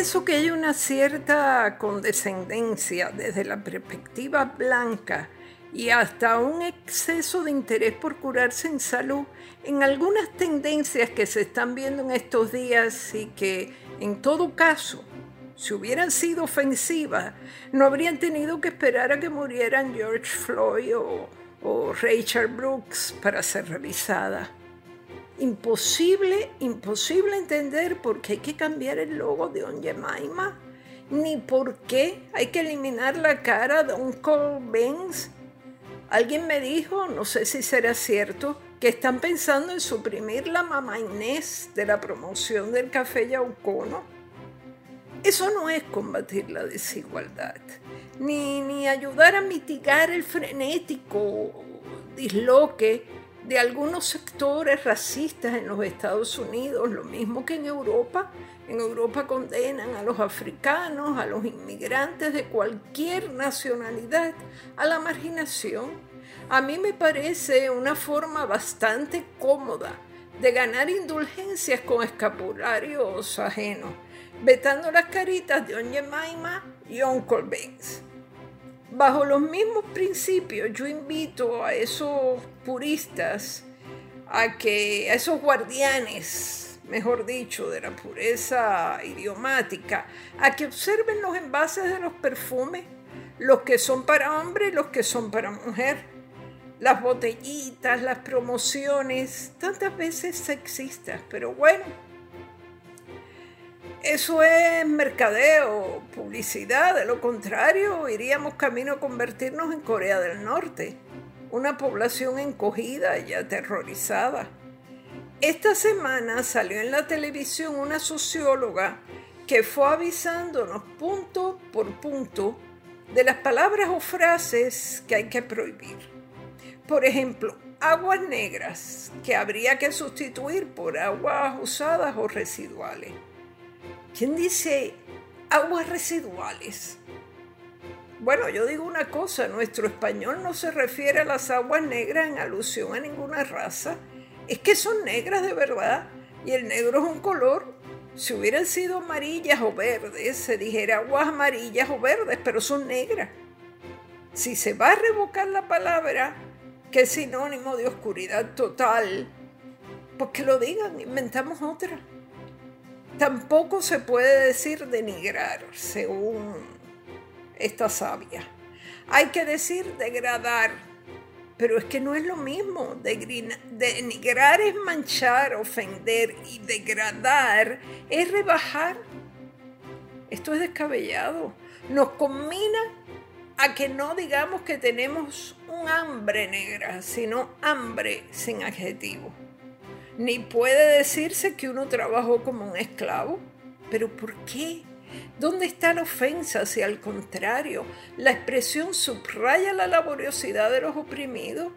pienso que hay una cierta condescendencia desde la perspectiva blanca y hasta un exceso de interés por curarse en salud en algunas tendencias que se están viendo en estos días y que en todo caso, si hubieran sido ofensivas, no habrían tenido que esperar a que murieran George Floyd o, o Rachel Brooks para ser revisadas. Imposible, imposible entender por qué hay que cambiar el logo de On Jemima, ni por qué hay que eliminar la cara de Uncle Benz Alguien me dijo, no sé si será cierto, que están pensando en suprimir la mamá Inés de la promoción del café Yaucono. Eso no es combatir la desigualdad, ni, ni ayudar a mitigar el frenético disloque de algunos sectores racistas en los Estados Unidos, lo mismo que en Europa. En Europa condenan a los africanos, a los inmigrantes de cualquier nacionalidad a la marginación. A mí me parece una forma bastante cómoda de ganar indulgencias con escapularios ajenos, vetando las caritas de Onye Maima y Uncle Benz. Bajo los mismos principios, yo invito a esos puristas, a que a esos guardianes, mejor dicho, de la pureza idiomática, a que observen los envases de los perfumes, los que son para hombre y los que son para mujer, las botellitas, las promociones, tantas veces sexistas, pero bueno, eso es mercadeo, publicidad, de lo contrario iríamos camino a convertirnos en Corea del Norte, una población encogida y aterrorizada. Esta semana salió en la televisión una socióloga que fue avisándonos punto por punto de las palabras o frases que hay que prohibir. Por ejemplo, aguas negras, que habría que sustituir por aguas usadas o residuales ¿Quién dice aguas residuales? Bueno, yo digo una cosa, nuestro español no se refiere a las aguas negras en alusión a ninguna raza. Es que son negras de verdad y el negro es un color. Si hubieran sido amarillas o verdes, se dijera aguas amarillas o verdes, pero son negras. Si se va a revocar la palabra, que es sinónimo de oscuridad total, pues que lo digan, inventamos otra. Tampoco se puede decir denigrar, según esta sabia. Hay que decir degradar, pero es que no es lo mismo. Denigrar es manchar, ofender y degradar es rebajar. Esto es descabellado. Nos combina a que no digamos que tenemos un hambre negra, sino hambre sin adjetivo ni puede decirse que uno trabajó como un esclavo. ¿Pero por qué? ¿Dónde está la ofensa si al contrario la expresión subraya la laboriosidad de los oprimidos?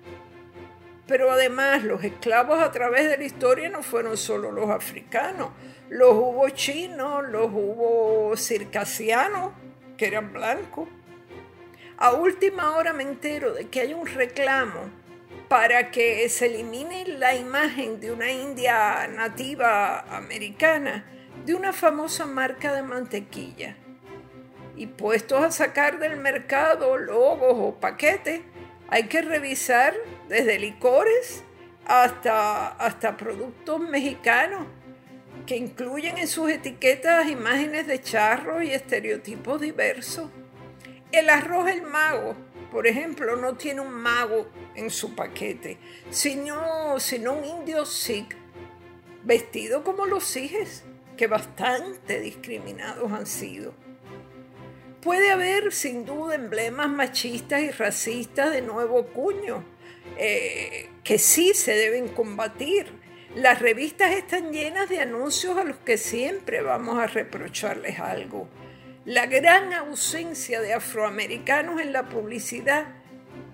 Pero además los esclavos a través de la historia no fueron solo los africanos, los hubo chinos, los hubo circasianos, que eran blancos. A última hora me entero de que hay un reclamo para que se elimine la imagen de una india nativa americana de una famosa marca de mantequilla. Y puestos a sacar del mercado logos o paquetes, hay que revisar desde licores hasta, hasta productos mexicanos que incluyen en sus etiquetas imágenes de charros y estereotipos diversos. El arroz el mago por ejemplo, no tiene un mago en su paquete, sino, sino un indio sikh vestido como los sijes, que bastante discriminados han sido. Puede haber sin duda emblemas machistas y racistas de nuevo cuño, eh, que sí se deben combatir. Las revistas están llenas de anuncios a los que siempre vamos a reprocharles algo la gran ausencia de afroamericanos en la publicidad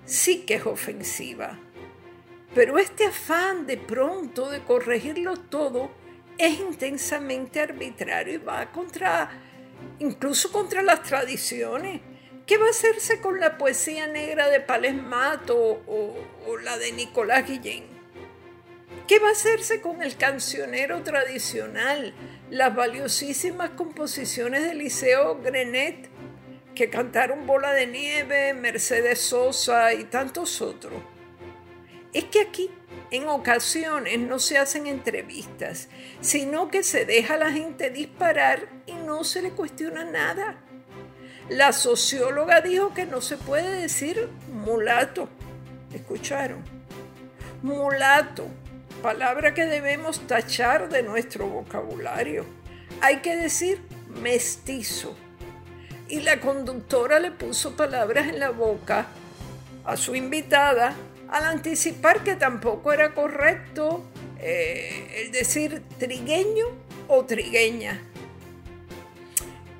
sí que es ofensiva. Pero este afán de pronto de corregirlo todo es intensamente arbitrario y va contra, incluso contra las tradiciones. ¿Qué va a hacerse con la poesía negra de Palesmato o, o la de Nicolás Guillén? ¿Qué va a hacerse con el cancionero tradicional, las valiosísimas composiciones de Liceo Grenet, que cantaron Bola de Nieve, Mercedes Sosa y tantos otros? Es que aquí en ocasiones no se hacen entrevistas, sino que se deja a la gente disparar y no se le cuestiona nada. La socióloga dijo que no se puede decir mulato. ¿Escucharon? Mulato palabra que debemos tachar de nuestro vocabulario. Hay que decir mestizo. Y la conductora le puso palabras en la boca a su invitada al anticipar que tampoco era correcto eh, el decir trigueño o trigueña.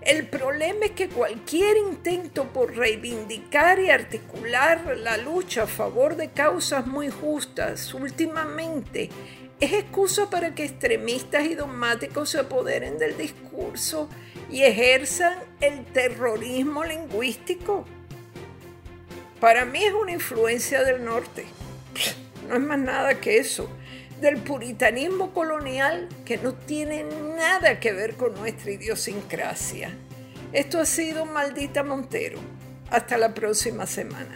El problema es que cualquier intento por reivindicar y articular la lucha a favor de causas muy justas últimamente es excusa para que extremistas y dogmáticos se apoderen del discurso y ejerzan el terrorismo lingüístico. Para mí es una influencia del norte. No es más nada que eso del puritanismo colonial que no tiene nada que ver con nuestra idiosincrasia. Esto ha sido Maldita Montero. Hasta la próxima semana.